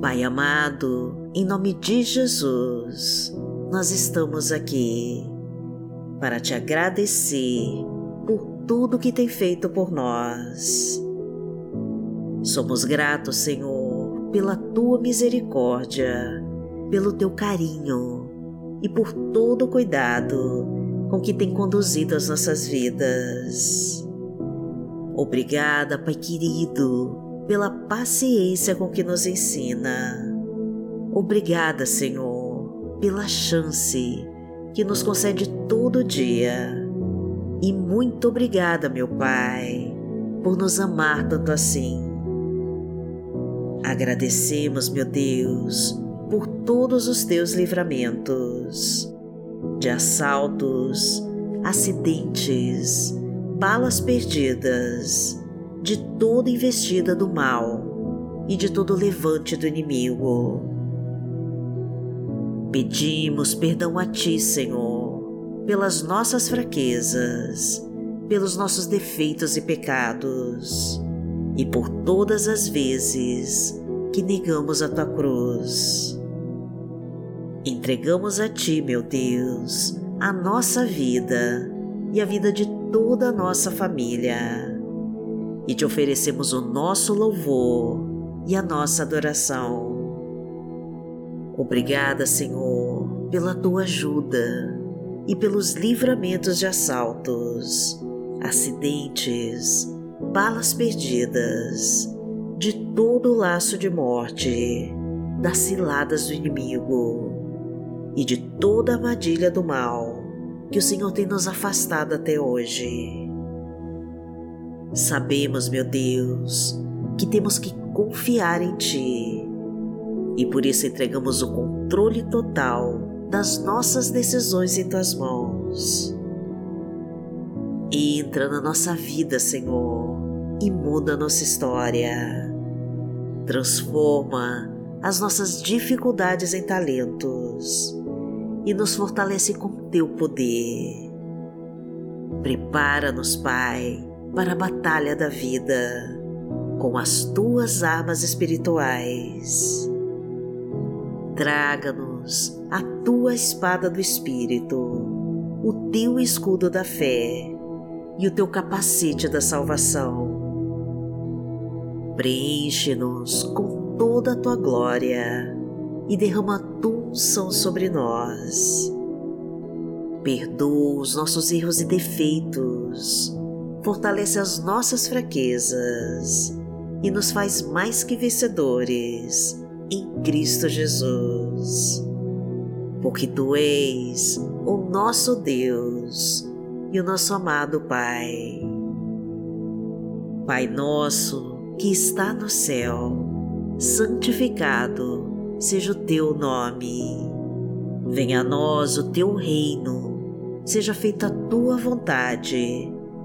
Pai amado, em nome de Jesus, nós estamos aqui para te agradecer por tudo que tem feito por nós. Somos gratos, Senhor, pela tua misericórdia, pelo teu carinho e por todo o cuidado com que tem conduzido as nossas vidas. Obrigada, Pai querido pela paciência com que nos ensina. Obrigada, Senhor, pela chance que nos concede todo dia. E muito obrigada, meu Pai, por nos amar tanto assim. Agradecemos, meu Deus, por todos os teus livramentos de assaltos, acidentes, balas perdidas de toda investida do mal e de todo levante do inimigo. Pedimos perdão a Ti, Senhor, pelas nossas fraquezas, pelos nossos defeitos e pecados, e por todas as vezes que negamos a Tua cruz. Entregamos a Ti, meu Deus, a nossa vida e a vida de toda a nossa família e te oferecemos o nosso louvor e a nossa adoração. Obrigada, Senhor, pela tua ajuda e pelos livramentos de assaltos, acidentes, balas perdidas, de todo o laço de morte, das ciladas do inimigo e de toda a armadilha do mal que o Senhor tem nos afastado até hoje. Sabemos, meu Deus, que temos que confiar em Ti e por isso entregamos o controle total das nossas decisões em Tuas mãos. Entra na nossa vida, Senhor, e muda nossa história. Transforma as nossas dificuldades em talentos e nos fortalece com Teu poder. Prepara-nos, Pai para a batalha da vida com as tuas armas espirituais. Traga-nos a tua espada do Espírito, o teu escudo da fé e o teu capacete da salvação. Preenche-nos com toda a tua glória e derrama a tua unção sobre nós. Perdoa os nossos erros e defeitos fortalece as nossas fraquezas e nos faz mais que vencedores em Cristo Jesus. Porque Tu és o nosso Deus e o nosso amado Pai. Pai nosso que está no céu, santificado seja o Teu nome. Venha a nós o Teu reino, seja feita a Tua vontade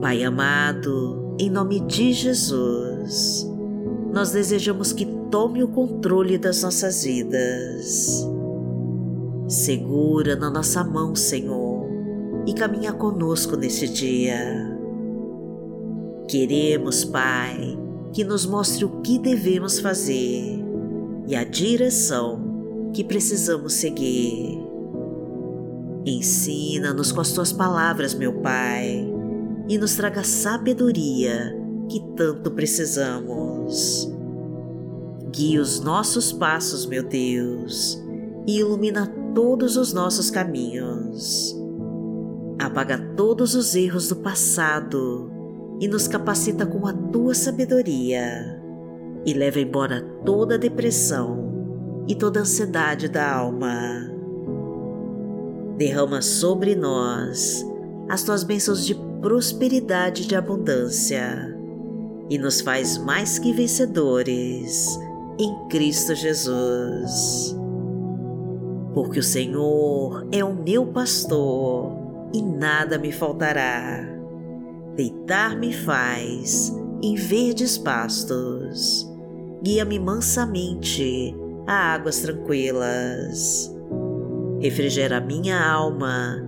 Pai amado, em nome de Jesus, nós desejamos que tome o controle das nossas vidas. Segura na nossa mão, Senhor, e caminha conosco neste dia. Queremos, Pai, que nos mostre o que devemos fazer e a direção que precisamos seguir. Ensina-nos com as tuas palavras, meu Pai e nos traga sabedoria que tanto precisamos. Guie os nossos passos, meu Deus, e ilumina todos os nossos caminhos. Apaga todos os erros do passado e nos capacita com a tua sabedoria e leva embora toda a depressão e toda a ansiedade da alma. Derrama sobre nós as tuas bênçãos de prosperidade de abundância e nos faz mais que vencedores em Cristo Jesus. Porque o Senhor é o meu pastor e nada me faltará. Deitar-me faz em verdes pastos, guia-me mansamente a águas tranquilas. Refrigera minha alma,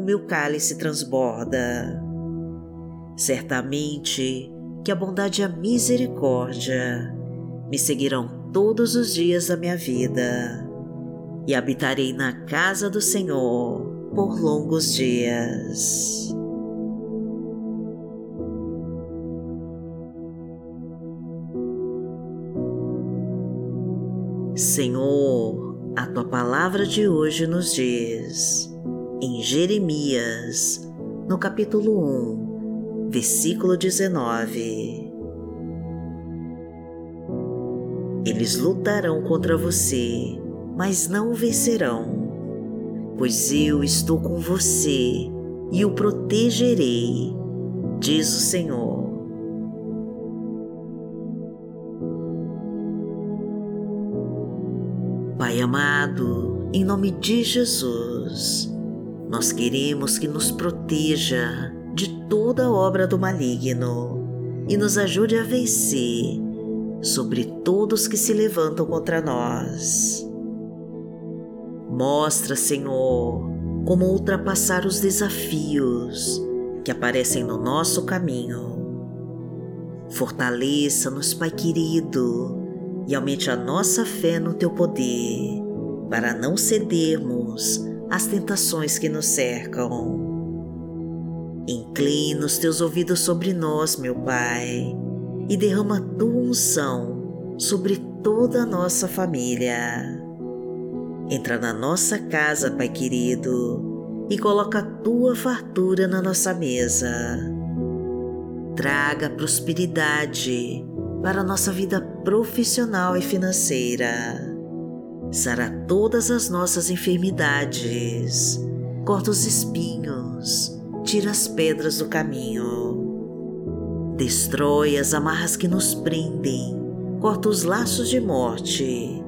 o meu cálice transborda. Certamente que a bondade e a misericórdia me seguirão todos os dias da minha vida e habitarei na casa do Senhor por longos dias. Senhor, a tua palavra de hoje nos diz, em Jeremias, no capítulo 1, versículo 19. Eles lutarão contra você, mas não o vencerão, pois eu estou com você e o protegerei, diz o Senhor. Pai amado, em nome de Jesus, nós queremos que nos proteja de toda obra do maligno e nos ajude a vencer sobre todos que se levantam contra nós. Mostra, Senhor, como ultrapassar os desafios que aparecem no nosso caminho. Fortaleça-nos, Pai querido, e aumente a nossa fé no Teu poder, para não cedermos às tentações que nos cercam. Inclina os teus ouvidos sobre nós, meu Pai, e derrama a tua unção sobre toda a nossa família. Entra na nossa casa, Pai querido, e coloca a tua fartura na nossa mesa. Traga prosperidade para a nossa vida profissional e financeira. Sara todas as nossas enfermidades, corta os espinhos. Tira as pedras do caminho, destrói as amarras que nos prendem, corta os laços de morte,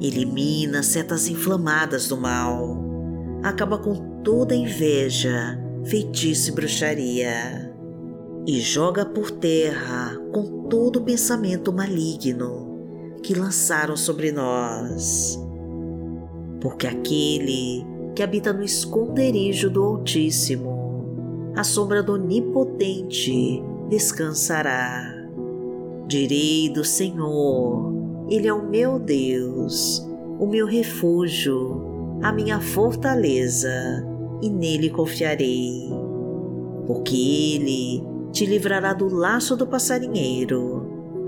elimina as setas inflamadas do mal, acaba com toda inveja, feitiço e bruxaria, e joga por terra com todo pensamento maligno que lançaram sobre nós. Porque aquele que habita no esconderijo do Altíssimo a sombra do Onipotente descansará. Direi do Senhor, Ele é o meu Deus, o meu refúgio, a minha fortaleza, e nele confiarei. Porque Ele te livrará do laço do passarinheiro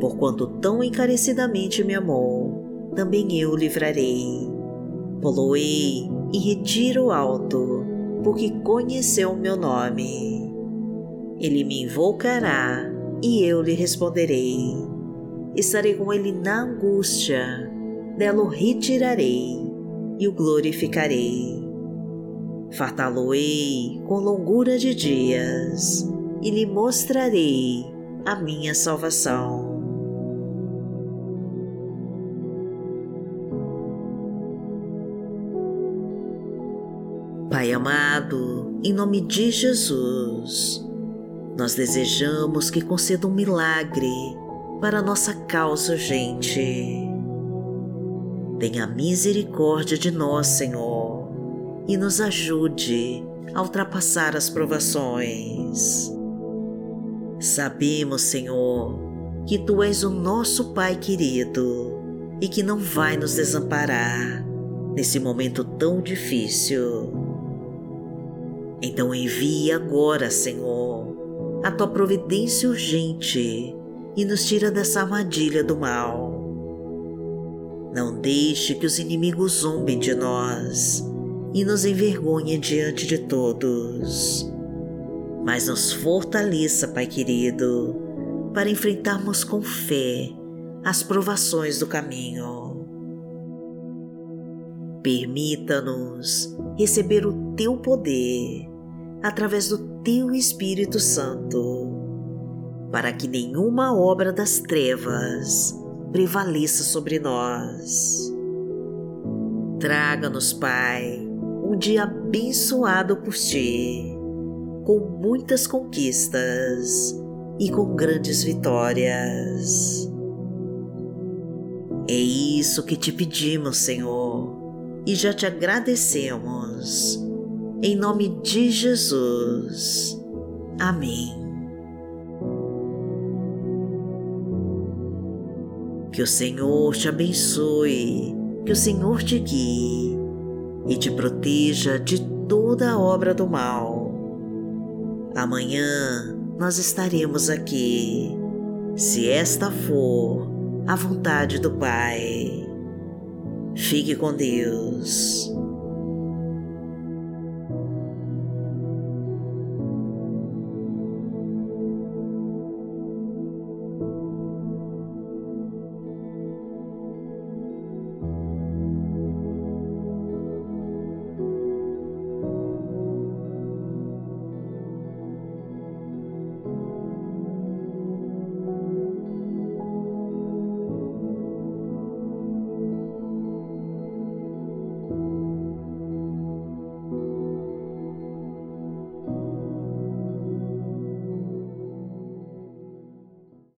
Porquanto tão encarecidamente me amou, também eu o livrarei. Poloei e retiro alto, porque conheceu o meu nome. Ele me invocará e eu lhe responderei. Estarei com ele na angústia dela o retirarei e o glorificarei. Fartá-lo-ei com longura de dias e lhe mostrarei a minha salvação. Em nome de Jesus, nós desejamos que conceda um milagre para nossa causa urgente Tenha misericórdia de nós, Senhor, e nos ajude a ultrapassar as provações. Sabemos, Senhor, que Tu és o nosso Pai querido e que não vai nos desamparar nesse momento tão difícil. Então envie agora, Senhor, a Tua providência urgente e nos tira dessa armadilha do mal não deixe que os inimigos zombem de nós e nos envergonhem diante de todos. Mas nos fortaleça, Pai querido, para enfrentarmos com fé as provações do caminho. Permita-nos receber o Teu poder através do Teu Espírito Santo, para que nenhuma obra das trevas prevaleça sobre nós. Traga-nos, Pai, um dia abençoado por Ti, com muitas conquistas e com grandes vitórias. É isso que te pedimos, Senhor, e já te agradecemos. Em nome de Jesus. Amém. Que o Senhor te abençoe, que o Senhor te guie e te proteja de toda obra do mal. Amanhã nós estaremos aqui, se esta for a vontade do Pai. Fique com Deus.